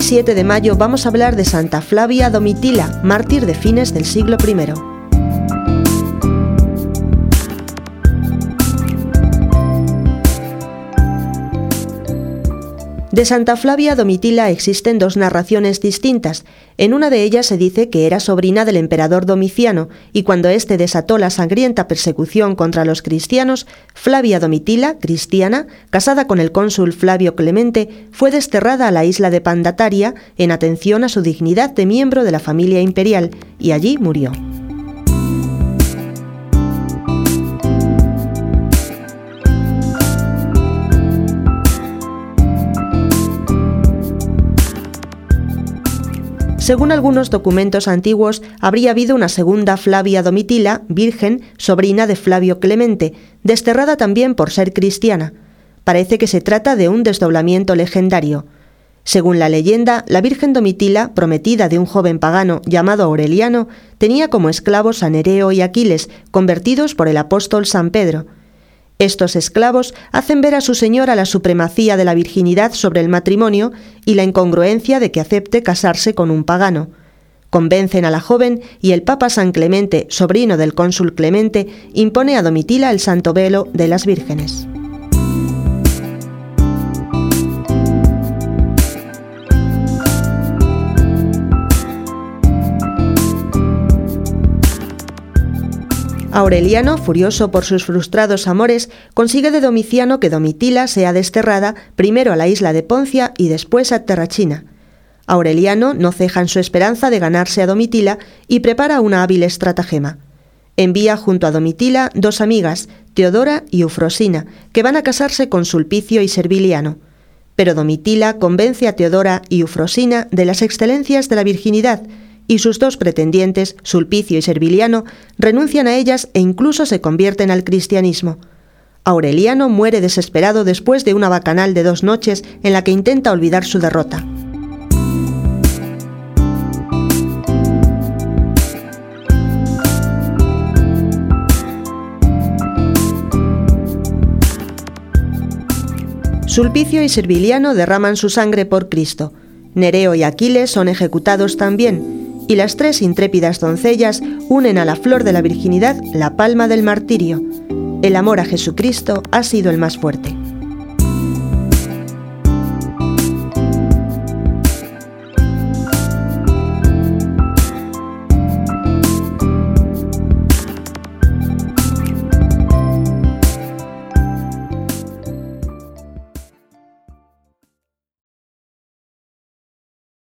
7 de mayo vamos a hablar de Santa Flavia Domitila, mártir de fines del siglo I. De Santa Flavia Domitila existen dos narraciones distintas. En una de ellas se dice que era sobrina del emperador Domiciano y cuando éste desató la sangrienta persecución contra los cristianos, Flavia Domitila, cristiana, casada con el cónsul Flavio Clemente, fue desterrada a la isla de Pandataria en atención a su dignidad de miembro de la familia imperial y allí murió. Según algunos documentos antiguos, habría habido una segunda Flavia Domitila, virgen, sobrina de Flavio Clemente, desterrada también por ser cristiana. Parece que se trata de un desdoblamiento legendario. Según la leyenda, la Virgen Domitila, prometida de un joven pagano llamado Aureliano, tenía como esclavos a Nereo y Aquiles, convertidos por el apóstol San Pedro. Estos esclavos hacen ver a su señora la supremacía de la virginidad sobre el matrimonio y la incongruencia de que acepte casarse con un pagano. Convencen a la joven y el Papa San Clemente, sobrino del cónsul Clemente, impone a Domitila el santo velo de las vírgenes. Aureliano, furioso por sus frustrados amores, consigue de Domiciano que Domitila sea desterrada primero a la isla de Poncia y después a Terrachina. Aureliano no ceja en su esperanza de ganarse a Domitila y prepara una hábil estratagema. Envía junto a Domitila dos amigas, Teodora y Eufrosina, que van a casarse con Sulpicio y Serviliano. Pero Domitila convence a Teodora y Eufrosina de las excelencias de la virginidad y sus dos pretendientes, Sulpicio y Serviliano, renuncian a ellas e incluso se convierten al cristianismo. Aureliano muere desesperado después de una bacanal de dos noches en la que intenta olvidar su derrota. Sulpicio y Serviliano derraman su sangre por Cristo. Nereo y Aquiles son ejecutados también, y las tres intrépidas doncellas unen a la flor de la virginidad la palma del martirio. El amor a Jesucristo ha sido el más fuerte.